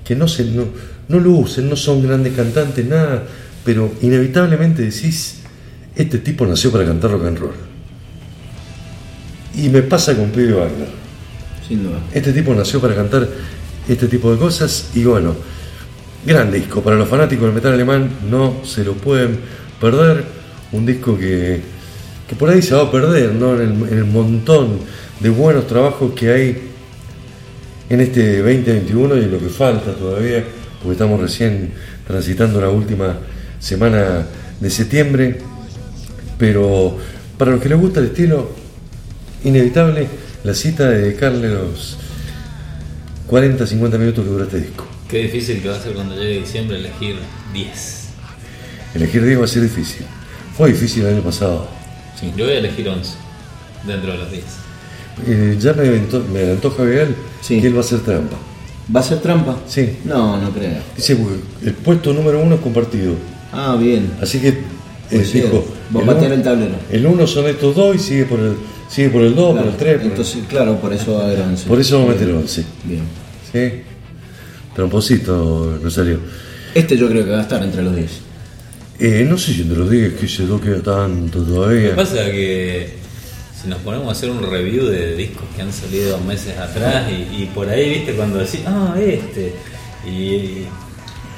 A: Que no, se, no, no lo usen, no son grandes cantantes, nada, pero inevitablemente decís, este tipo nació para cantar rock and roll. Y me pasa con Pete Wagner.
D: Sin duda.
A: Este tipo nació para cantar este tipo de cosas y bueno, gran disco. Para los fanáticos del metal alemán no se lo pueden perder. Un disco que, que por ahí se va a perder, ¿no? En el, en el montón de buenos trabajos que hay en este 2021 y en lo que falta todavía, porque estamos recién transitando la última semana de septiembre. Pero para los que les gusta el estilo, inevitable la cita de dedicarle los 40, 50 minutos que dura este disco.
F: Qué difícil que va a ser cuando llegue diciembre elegir 10.
A: Elegir 10 va a ser difícil. Fue difícil el año pasado.
F: Sí, yo voy a elegir 11 dentro de los 10.
A: Eh, ya me adelantó, me adelantó Javier
D: Sí.
A: que él va a hacer trampa.
D: ¿Va a ser trampa?
A: Sí.
D: No, no creo.
A: Dice, porque el puesto número uno es compartido.
D: Ah, bien.
A: Así que eh,
D: Pues sí,
A: dijo,
D: va a
A: el uno-
D: el tablero.
A: El uno son estos dos y sigue por el, sigue por el 2, por
D: Claro,
A: el 3.
D: Entonces, claro, por eso va a haber 11.
A: Por eso vamos a meter 11.
D: Bien.
A: ¿Sí? Tramposito, Rosario.
D: Este yo creo que va a estar entre los 10.
A: Eh, no sé si entre los 10, que se no queda tanto
F: Lo que
A: todavía.
F: pasa que si nos ponemos a hacer un review de discos que han salido meses atrás y, y por ahí, viste, cuando decís, ah, este. Y, y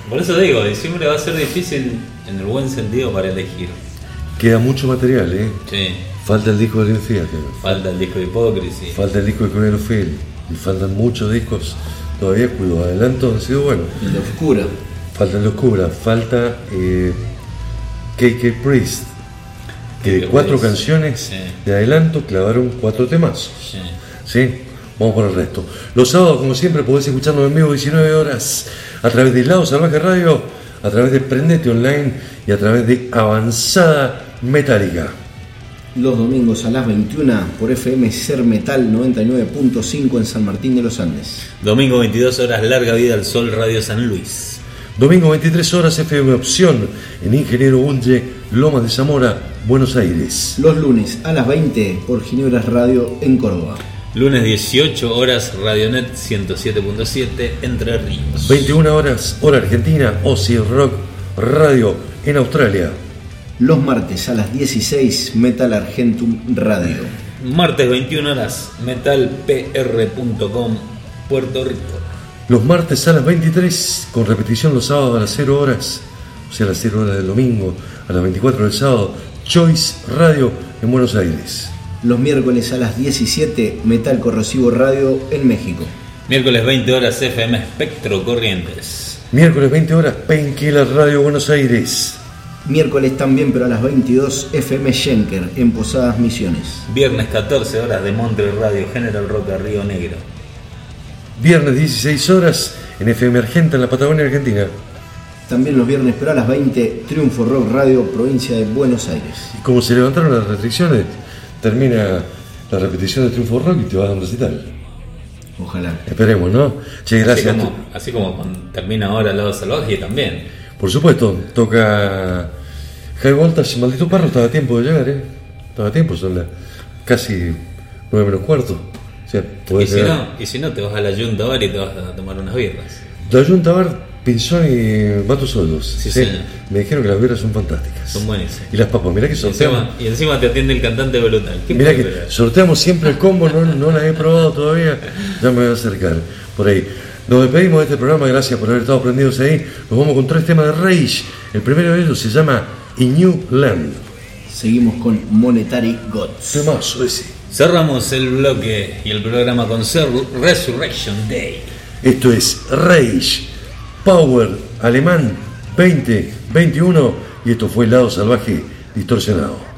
F: por eso digo, diciembre va a ser difícil en el buen sentido para elegir.
A: Queda mucho material, ¿eh?
F: Sí,
A: Falta el disco de Theater,
F: falta el disco de Hypocrisy.
A: falta el disco de Cruel Phil, y faltan muchos discos todavía, cuyo adelanto han sido buenos.
D: El de Oscura.
A: Falta el de Oscura, falta eh, KK Priest, que de cuatro
F: Priest,
A: canciones
F: sí.
A: de adelanto clavaron cuatro temazos.
F: Sí.
A: ¿Sí? Vamos por el resto. Los sábados, como siempre, podés escucharnos en vivo 19 horas a través de Lado Salvaje Radio, a través de Prendete Online y a través de Avanzada Metálica.
D: Los domingos a las 21 por FM Ser Metal 99.5 en San Martín de los Andes.
F: Domingo 22 horas, larga vida al sol, Radio San Luis.
A: Domingo 23 horas FM Opción en Ingeniero Unge, Lomas de Zamora, Buenos Aires.
D: Los lunes a las 20 por Ginebras Radio en Córdoba.
F: Lunes 18 horas, Radionet 107.7, Entre Ríos.
A: 21 horas, hora argentina, OSI Rock Radio en Australia.
D: Los martes a las 16 Metal Argentum Radio.
F: Martes 21 horas, metalpr.com, Puerto Rico.
A: Los martes a las 23, con repetición los sábados a las 0 horas, o sea, a las 0 horas del domingo, a las 24 del sábado, Choice Radio en Buenos Aires.
D: Los miércoles a las 17 Metal Corrosivo Radio en México.
F: Miércoles 20 horas, FM Espectro Corrientes.
A: Miércoles 20 horas, Painkiller Radio Buenos Aires.
D: Miércoles también, pero a las 22, FM Schenker, en Posadas Misiones.
F: Viernes 14 horas de Montre Radio General Roca Río Negro.
A: Viernes 16 horas en FM Argenta en la Patagonia Argentina.
D: También los viernes, pero a las 20, Triunfo Rock Radio, provincia de Buenos Aires.
A: Y como se levantaron las restricciones, termina la repetición de Triunfo Rock y te vas a un recital.
D: Ojalá.
A: Esperemos, ¿no? Che, gracias.
F: Así como, así como cuando termina ahora el lado salvaje también.
A: Por supuesto, toca High Voltage, maldito perro, estaba a tiempo de llegar, ¿eh? Estaba a tiempo, son las casi 9 menos cuarto.
F: Y si, no, y si no, te vas a la Junta Bar y te vas a tomar unas birras.
A: La Junta Bar, Pinzón y Mato Soldos.
F: Sí, señor.
A: Me dijeron que las birras son fantásticas.
F: Son buenísimas.
A: Y las papas, mirá que
F: Y
A: sorteamos.
F: encima, y encima te atiende el cantante brutal. ¿Qué
A: Mirá que sorteamos siempre el combo, no, no las he probado todavía, ya me voy a acercar por ahí. Nos despedimos de este programa, gracias por haber estado prendidos ahí. Nos vamos con tres temas de Rage. El primero de ellos se llama In New Land.
D: Seguimos con Monetary Gods.
A: Temazo ese.
F: Cerramos el bloque y el programa con Resurrection Day.
A: Esto es Rage, Power Alemán 2021 y esto fue lado salvaje distorsionado.